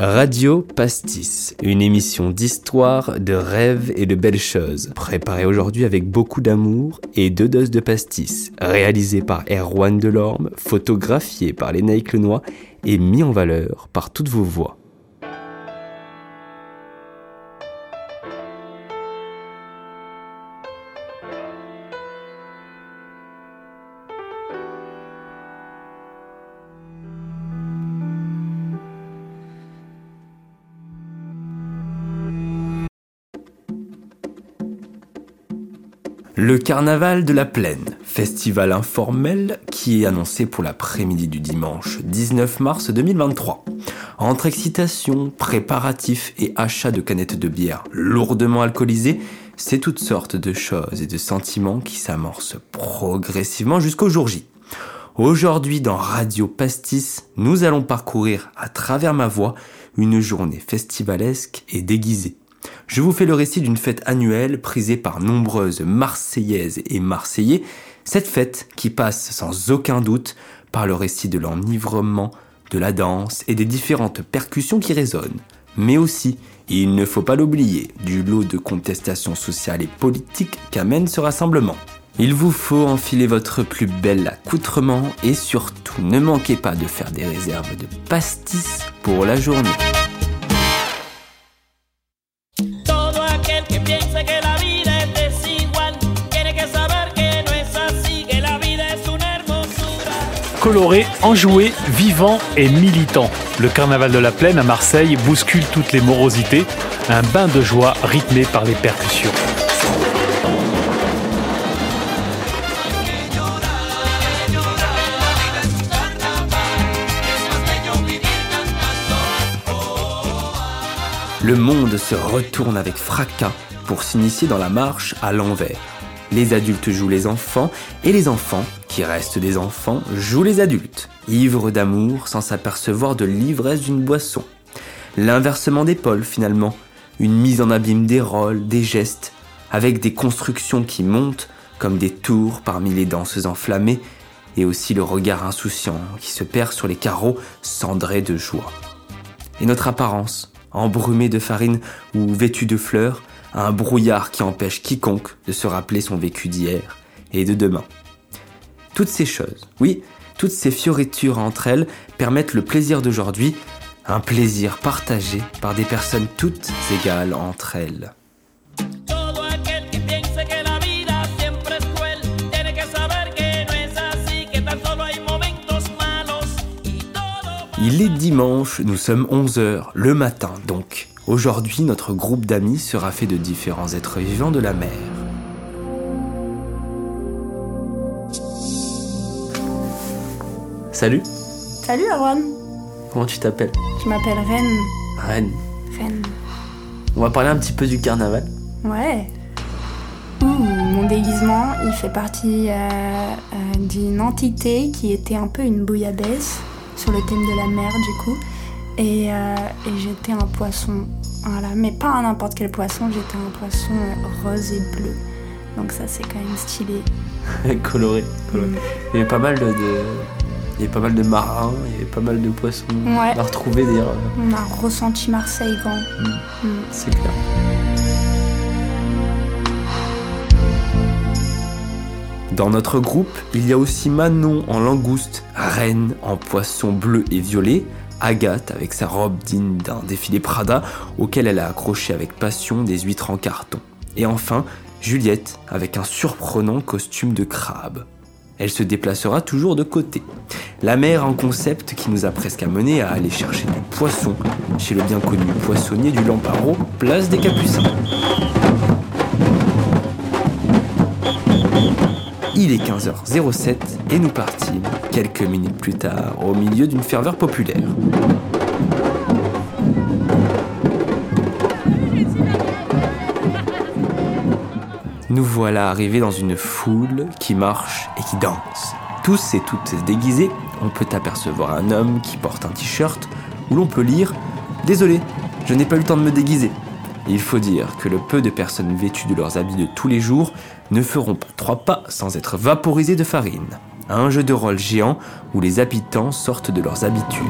Radio Pastis, une émission d'histoire, de rêves et de belles choses, préparée aujourd'hui avec beaucoup d'amour et deux doses de pastis, réalisée par Erwan Delorme, photographiée par Lénaïque Lenoir et mis en valeur par toutes vos voix. Le Carnaval de la Plaine, festival informel qui est annoncé pour l'après-midi du dimanche 19 mars 2023. Entre excitation, préparatifs et achat de canettes de bière lourdement alcoolisées, c'est toutes sortes de choses et de sentiments qui s'amorcent progressivement jusqu'au jour J. Aujourd'hui dans Radio Pastis, nous allons parcourir à travers ma voix une journée festivalesque et déguisée je vous fais le récit d'une fête annuelle prisée par nombreuses Marseillaises et Marseillais, cette fête qui passe sans aucun doute par le récit de l'enivrement, de la danse et des différentes percussions qui résonnent, mais aussi, il ne faut pas l'oublier, du lot de contestations sociales et politiques qu'amène ce rassemblement. Il vous faut enfiler votre plus bel accoutrement et surtout ne manquez pas de faire des réserves de pastis pour la journée. Coloré, enjoué, vivant et militant. Le carnaval de la plaine à Marseille bouscule toutes les morosités, un bain de joie rythmé par les percussions. Le monde se retourne avec fracas pour s'initier dans la marche à l'envers. Les adultes jouent les enfants et les enfants qui restent des enfants jouent les adultes, ivres d'amour sans s'apercevoir de l'ivresse d'une boisson. L'inversement d'épaule finalement, une mise en abîme des rôles, des gestes, avec des constructions qui montent comme des tours parmi les danses enflammées, et aussi le regard insouciant qui se perd sur les carreaux cendrés de joie. Et notre apparence, embrumée de farine ou vêtue de fleurs, un brouillard qui empêche quiconque de se rappeler son vécu d'hier et de demain. Toutes ces choses, oui, toutes ces fioritures entre elles permettent le plaisir d'aujourd'hui, un plaisir partagé par des personnes toutes égales entre elles. Il est dimanche, nous sommes 11h, le matin donc. Aujourd'hui, notre groupe d'amis sera fait de différents êtres vivants de la mer. Salut Salut Aaron Comment tu t'appelles? Je m'appelle Ren. Ren. Ren. On va parler un petit peu du carnaval. Ouais. Ouh, mon déguisement, il fait partie euh, euh, d'une entité qui était un peu une bouillabaisse sur le thème de la mer du coup. Et, euh, et j'étais un poisson. Voilà, mais pas n'importe quel poisson, j'étais un poisson rose et bleu. Donc ça c'est quand même stylé. coloré. coloré. Mm. Il y avait pas mal de, il y avait pas mal de marins, il y avait pas mal de poissons Ouais. à retrouver d'ailleurs. On a ressenti Marseille quand. Mm. C'est clair. Dans notre groupe, il y a aussi Manon en langouste, Reine en poisson bleu et violet, Agathe avec sa robe digne d'un défilé Prada auquel elle a accroché avec passion des huîtres en carton. Et enfin, Juliette avec un surprenant costume de crabe. Elle se déplacera toujours de côté. La mer en concept qui nous a presque amené à aller chercher du poisson chez le bien connu poissonnier du Lamparo, place des Capucins. Il est 15h07 et nous partîmes, quelques minutes plus tard, au milieu d'une ferveur populaire. Nous voilà arrivés dans une foule qui marche et qui danse. Tous et toutes déguisés, on peut apercevoir un homme qui porte un t-shirt où l'on peut lire Désolé, je n'ai pas eu le temps de me déguiser. Il faut dire que le peu de personnes vêtues de leurs habits de tous les jours ne feront pas trois pas sans être vaporisées de farine. Un jeu de rôle géant où les habitants sortent de leurs habitudes.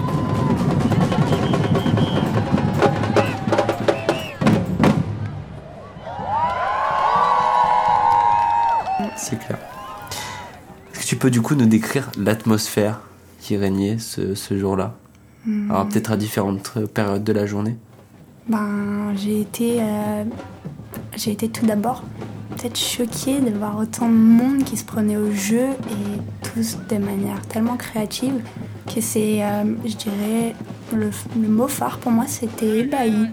Peux du coup nous décrire l'atmosphère qui régnait ce, ce jour-là Hmm. Alors peut-être à différentes périodes de la journée. Ben, j'ai été, euh, j'ai été tout d'abord peut-être choquée de voir autant de monde qui se prenait au jeu et tous de manière tellement créative que c'est, euh, je dirais, le, le mot phare pour moi, c'était ébahi.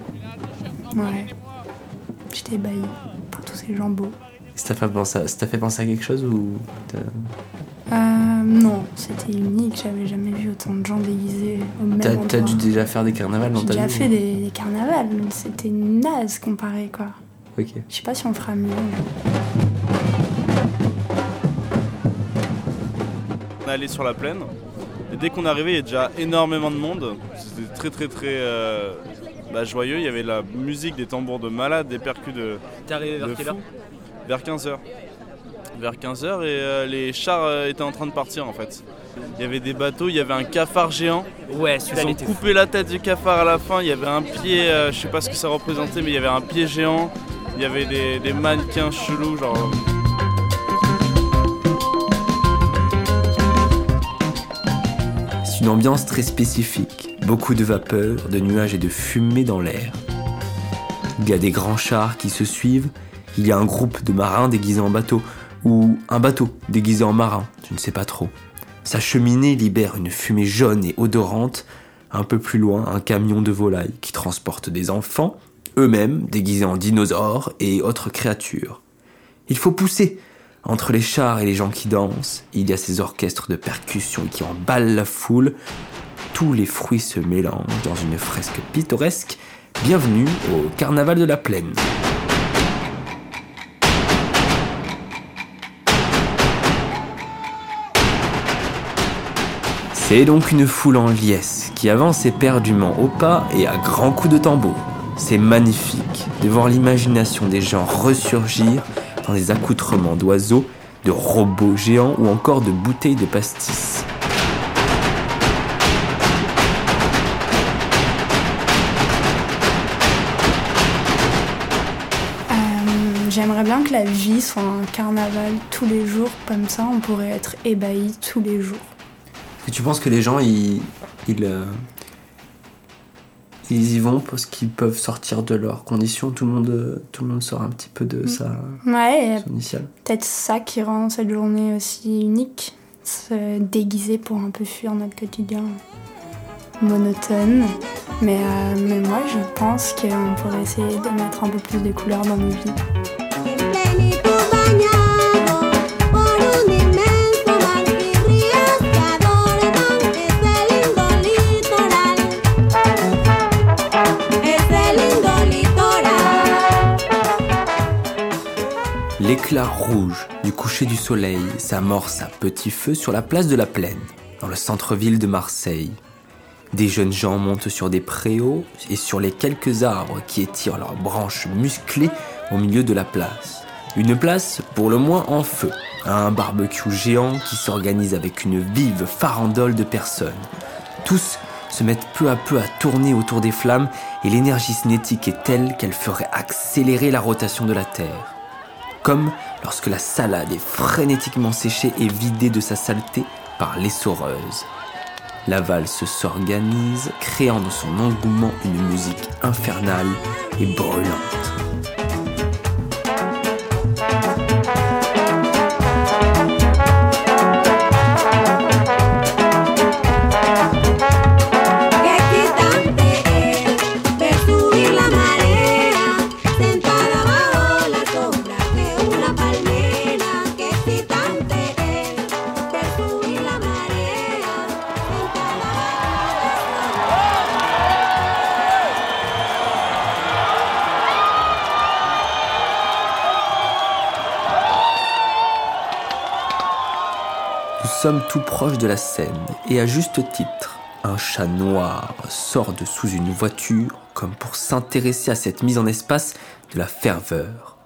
Ouais, j'étais ébahie par tous ces gens beaux. Ça t'a fait penser à, ça t'a fait penser à quelque chose ou Euh, non, c'était unique, j'avais jamais vu autant de gens déguisés au même t'as, endroit. t'as dû déjà faire des carnavals dans J'ai ta déjà vie fait des, des carnavals, mais c'était naze comparé quoi. Ok. Je sais pas si on fera mieux. On est allé sur la plaine. Et dès qu'on est arrivé, il y a déjà énormément de monde. C'était très très très euh, bah, joyeux. Il y avait la musique, des tambours de malade, des percus de. T'es arrivé vers de quelle fou. heure? Vers 15h. Vers 15h et euh, les chars euh, étaient en train de partir en fait. Il y avait des bateaux, il y avait un cafard géant. Ouais, Ils ont était fou. coupé la tête du cafard à la fin. Il y avait un pied, euh, je sais pas ce que ça représentait, mais il y avait un pied géant. Il y avait des, des mannequins chelous, genre. C'est une ambiance très spécifique. Beaucoup de vapeur, de nuages et de fumée dans l'air. Il y a des grands chars qui se suivent. Il y a un groupe de marins déguisés en bateau. Ou un bateau déguisé en marin, je ne sais pas trop. Sa cheminée libère une fumée jaune et odorante. Un peu plus loin, un camion de volailles qui transporte des enfants, eux-mêmes déguisés en dinosaures et autres créatures. Il faut pousser. Entre les chars et les gens qui dansent, il y a ces orchestres de percussion qui emballent la foule. Tous les fruits se mélangent dans une fresque pittoresque. Bienvenue au Carnaval de la Plaine. C'est donc une foule en liesse qui avance éperdument au pas et à grands coups de tambour. C'est magnifique de voir l'imagination des gens ressurgir dans des accoutrements d'oiseaux, de robots géants ou encore de bouteilles de pastis. Euh, J'aimerais bien que la vie soit un carnaval tous les jours, comme ça on pourrait être ébahi tous les jours. Que tu penses que les gens, ils, ils, euh, ils y vont parce qu'ils peuvent sortir de leurs conditions? Tout le monde, tout le monde sort un petit peu de sa Ouais, et son initiale. peut-être ça qui rend cette journée aussi unique, se déguiser pour un peu fuir notre quotidien monotone. Mais, euh, mais moi je pense qu'on pourrait essayer de mettre un peu plus de couleurs dans nos vies. L'éclat rouge du coucher du soleil s'amorce à petit feu sur la place de la Plaine, dans le centre-ville de Marseille. Des jeunes gens montent sur des préaux et sur les quelques arbres qui étirent leurs branches musclées au milieu de la place. Une place pour le moins en feu, un barbecue géant qui s'organise avec une vive farandole de personnes. Tous se mettent peu à peu à tourner autour des flammes et l'énergie cinétique est telle qu'elle ferait accélérer la rotation de la Terre comme lorsque la salade est frénétiquement séchée et vidée de sa saleté par l'essoreuse. La valse s'organise, créant de son engouement une musique infernale et brûlante. Sommes tout proches de la scène et à juste titre, un chat noir sort de sous une voiture comme pour s'intéresser à cette mise en espace de la ferveur.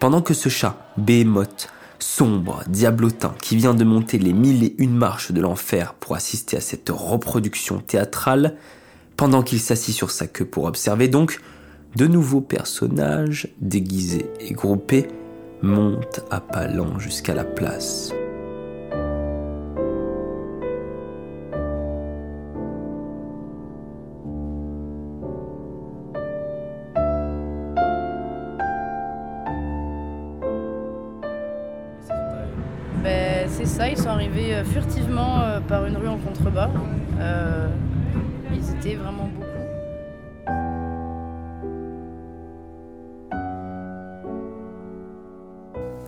Pendant que ce chat, Behemoth, sombre, diablotin, qui vient de monter les mille et une marches de l'enfer pour assister à cette reproduction théâtrale, pendant qu'il s'assit sur sa queue pour observer donc, de nouveaux personnages, déguisés et groupés, montent à pas lents jusqu'à la place. C'est ça, ils sont arrivés euh, furtivement euh, par une rue en contrebas. Euh, ils étaient vraiment beaucoup.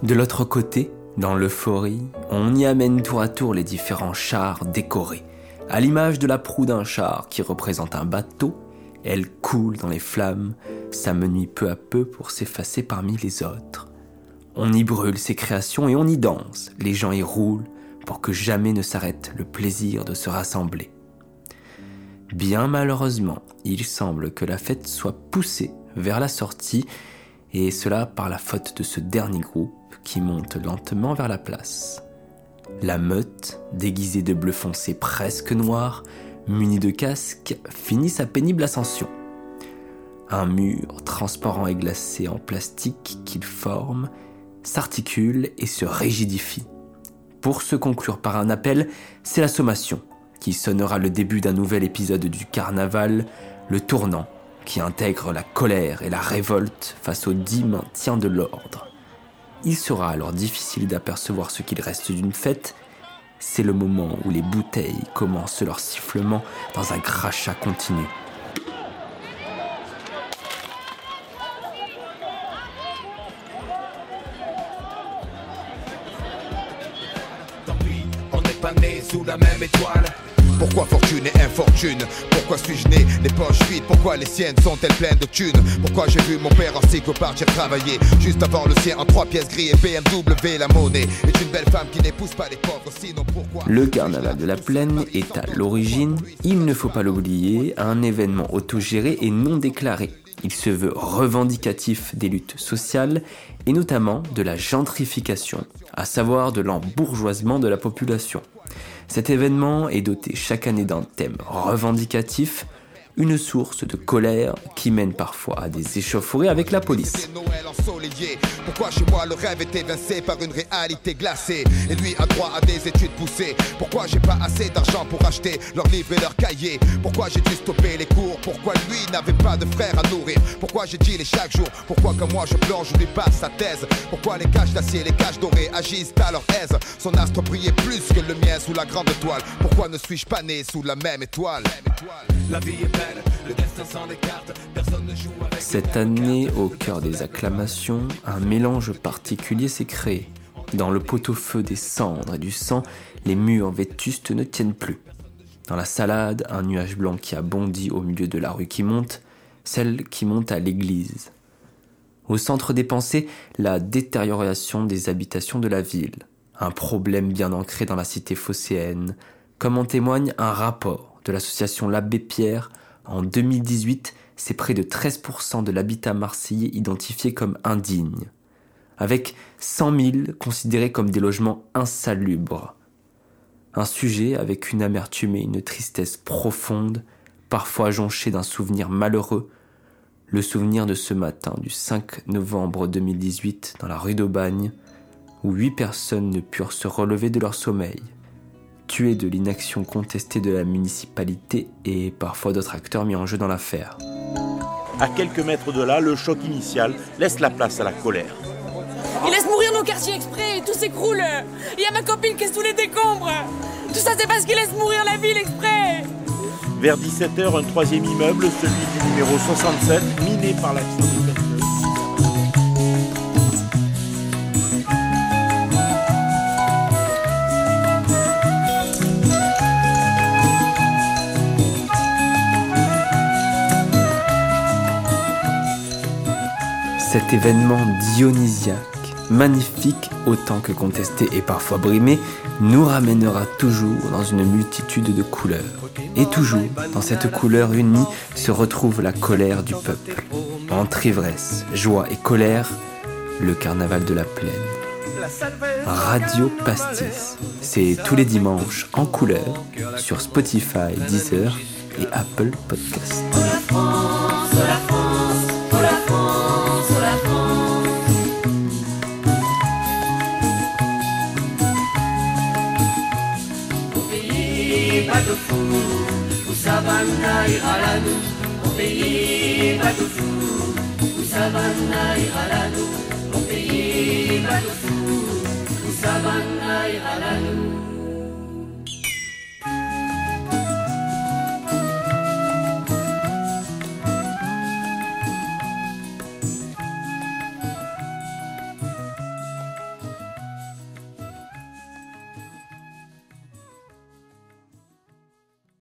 De l'autre côté, dans l'euphorie, on y amène tour à tour les différents chars décorés. À l'image de la proue d'un char qui représente un bateau, elle coule dans les flammes, s'amenuit peu à peu pour s'effacer parmi les autres. On y brûle ses créations et on y danse, les gens y roulent pour que jamais ne s'arrête le plaisir de se rassembler. Bien malheureusement, il semble que la fête soit poussée vers la sortie, et cela par la faute de ce dernier groupe qui monte lentement vers la place. La meute, déguisée de bleu foncé presque noir, munie de casque, finit sa pénible ascension. Un mur transparent et glacé en plastique qu'il forme s'articule et se rigidifie. Pour se conclure par un appel, c'est la sommation, qui sonnera le début d'un nouvel épisode du carnaval, le tournant, qui intègre la colère et la révolte face au dit maintien de l'ordre. Il sera alors difficile d'apercevoir ce qu'il reste d'une fête. C'est le moment où les bouteilles commencent leur sifflement dans un crachat continu. Pas né sous la même étoile. Pourquoi fortune et infortune? Pourquoi suis-je né les poches vides? Pourquoi les siennes sont-elles pleines de thunes? Pourquoi j'ai vu mon père en cycle partir travailler Juste avant le sien en trois pièces gris et BMW La monnaie est une belle femme qui n'épouse pas les pauvres Sinon pourquoi? Le carnaval de la plaine est à l'origine, il ne faut pas l'oublier, un événement autogéré et non déclaré. Il se veut revendicatif des luttes sociales et notamment de la gentrification, à savoir de l'embourgeoisement de la population. Cet événement est doté chaque année d'un thème revendicatif, une source de colère qui mène parfois à des échauffourées avec la police. C'est Noël ensoleillé. Pourquoi chez moi le rêve est évincé par une réalité glacée? Et lui a droit à des études poussées. Pourquoi j'ai pas assez d'argent pour acheter leurs livres et leurs cahiers? Pourquoi j'ai dû stopper les cours? Pourquoi lui n'avait pas de frère à nourrir? Pourquoi j'ai dit les chaque jour? Pourquoi comme moi je plonge, je lui passe sa thèse? Pourquoi les caches d'acier, les caches dorées agissent à leur aise? Son astre brillait plus que le mien sous la grande étoile Pourquoi ne suis-je pas né sous la même étoile? La vie est Cette année, au cœur des acclamations, un mélange particulier s'est créé. Dans le pot-au-feu des cendres et du sang, les murs vétustes ne tiennent plus. Dans la salade, un nuage blanc qui a bondi au milieu de la rue qui monte, celle qui monte à l'église. Au centre des pensées, la détérioration des habitations de la ville, un problème bien ancré dans la cité phocéenne, comme en témoigne un rapport de l'association L'Abbé Pierre en 2018, c'est près de 13% de l'habitat marseillais identifié comme indigne, avec 100 000 considérés comme des logements insalubres. Un sujet avec une amertume et une tristesse profonde, parfois jonchée d'un souvenir malheureux, le souvenir de ce matin du 5 novembre 2018 dans la rue d'Aubagne, où huit personnes ne purent se relever de leur sommeil, tuées de l'inaction contestée de la municipalité et parfois d'autres acteurs mis en jeu dans l'affaire. À quelques mètres de là, le choc initial laisse la place à la colère. Ils laissent mourir nos quartiers exprès, tout s'écroule. Il y a ma copine qui est sous les décombres. Tout ça, c'est parce qu'ils laissent mourir la ville exprès. Vers 17h, un troisième immeuble, celui du numéro 67, miné par l'action Cet événement dionysiaque, magnifique autant que contesté et parfois brimé, nous ramènera toujours dans une multitude de couleurs. Et toujours, dans cette couleur unie, se retrouve la colère du peuple. Entre ivresse, joie et colère, le carnaval de la plaine. Radio Pastis, c'est tous les dimanches en couleur sur Spotify, Deezer et Apple Podcasts. Usaban'day aradım o beyi badufu Usaban'day aradım o beyi badufu Usaban'day aradım